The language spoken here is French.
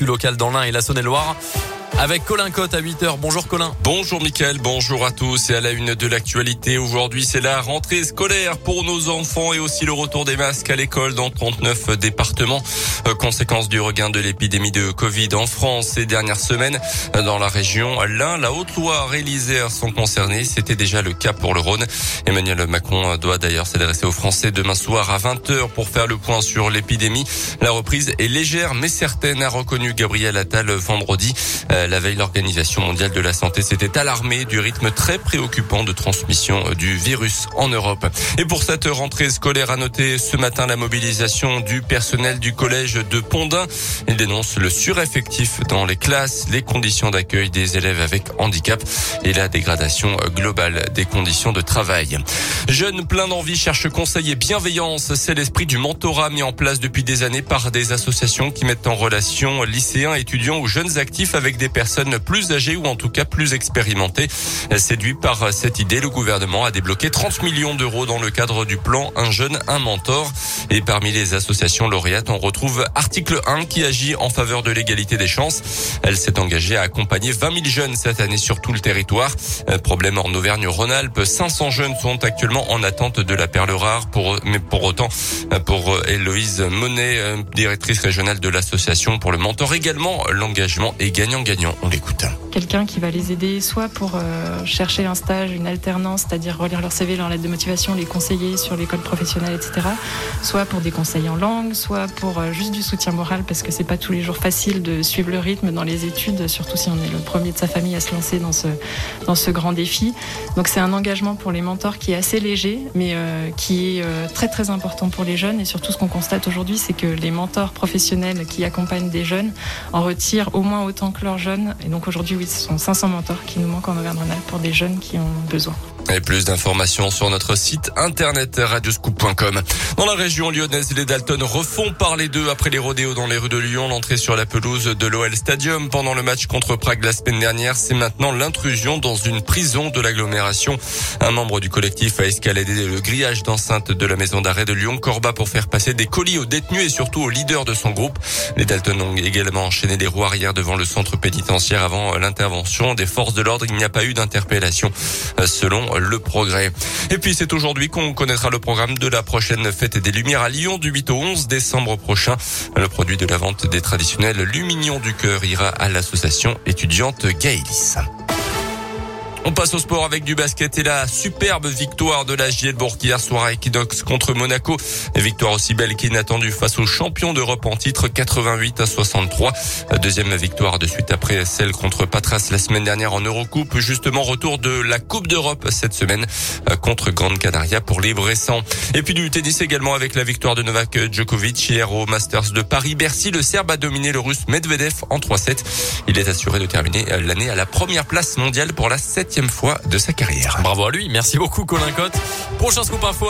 l'actu locale dans l'Ain et la Saône-et-Loire avec Colin Cotte à 8h. Bonjour Colin. Bonjour Mickaël, bonjour à tous et à la une de l'actualité. Aujourd'hui, c'est la rentrée scolaire pour nos enfants et aussi le retour des masques à l'école dans 39 départements. Euh, conséquence du regain de l'épidémie de Covid en France ces dernières semaines. Dans la région, l'Ain, la Haute-Loire et l'Isère sont concernés. C'était déjà le cas pour le Rhône. Emmanuel Macron doit d'ailleurs s'adresser aux Français demain soir à 20h pour faire le point sur l'épidémie. La reprise est légère mais certaine, a reconnu Gabriel Attal vendredi. Euh, la veille, l'Organisation mondiale de la santé s'était alarmée du rythme très préoccupant de transmission du virus en Europe. Et pour cette rentrée scolaire, à noter ce matin la mobilisation du personnel du collège de Pondin. Il dénonce le sureffectif dans les classes, les conditions d'accueil des élèves avec handicap et la dégradation globale des conditions de travail. Jeunes plein d'envie cherchent conseil et bienveillance. C'est l'esprit du mentorat mis en place depuis des années par des associations qui mettent en relation lycéens, étudiants ou jeunes actifs avec des personnes plus âgées ou en tout cas plus expérimentées. Séduit par cette idée, le gouvernement a débloqué 30 millions d'euros dans le cadre du plan Un jeune, un mentor. Et parmi les associations lauréates, on retrouve Article 1 qui agit en faveur de l'égalité des chances. Elle s'est engagée à accompagner 20 000 jeunes cette année sur tout le territoire. Problème en Auvergne-Rhône-Alpes, 500 jeunes sont actuellement en attente de la perle rare. Mais pour autant, pour Héloïse Monet, directrice régionale de l'association pour le mentor également, l'engagement est gagnant-gagnant. On l'écoute. Quelqu'un qui va les aider soit pour euh, chercher un stage, une alternance, c'est-à-dire relire leur CV, leur lettre de motivation, les conseiller sur l'école professionnelle, etc. Soit pour des conseils en langue, soit pour euh, juste du soutien moral, parce que c'est pas tous les jours facile de suivre le rythme dans les études, surtout si on est le premier de sa famille à se lancer dans ce, dans ce grand défi. Donc c'est un engagement pour les mentors qui est assez léger, mais euh, qui est très très important pour les jeunes. Et surtout ce qu'on constate aujourd'hui, c'est que les mentors professionnels qui accompagnent des jeunes en retirent au moins autant que leurs jeunes. Et donc aujourd'hui, oui, ce sont 500 mentors qui nous manquent en Auvergne-Rhône-Alpes pour des jeunes qui ont besoin. Et plus d'informations sur notre site internet radioscoop.com. Dans la région lyonnaise, les Dalton refont parler d'eux après les rodéos dans les rues de Lyon. L'entrée sur la pelouse de l'OL Stadium pendant le match contre Prague la semaine dernière, c'est maintenant l'intrusion dans une prison de l'agglomération. Un membre du collectif a escaladé le grillage d'enceinte de la maison d'arrêt de Lyon-Corba pour faire passer des colis aux détenus et surtout aux leaders de son groupe. Les Dalton ont également enchaîné des roues arrière devant le centre pénitentiaire avant l'intervention des forces de l'ordre. Il n'y a pas eu d'interpellation selon le progrès. Et puis c'est aujourd'hui qu'on connaîtra le programme de la prochaine fête des Lumières à Lyon du 8 au 11 décembre prochain. Le produit de la vente des traditionnels Luminions du cœur ira à l'association étudiante Gaëlis. On passe au sport avec du basket et la superbe victoire de la Gielbourg hier soir à Equinox contre Monaco. Victoire aussi belle qu'inattendue face aux champions d'Europe en titre 88 à 63. Deuxième victoire de suite après celle contre Patras la semaine dernière en Eurocoupe. Justement retour de la Coupe d'Europe cette semaine contre Grande Canaria pour les Bressans. Et puis du tennis également avec la victoire de Novak Djokovic hier au Masters de Paris-Bercy. Le Serbe a dominé le Russe Medvedev en 3-7. Il est assuré de terminer l'année à la première place mondiale pour la 7 fois de sa carrière. Bravo à lui. Merci beaucoup, Colin Cotte. Prochain scoop info.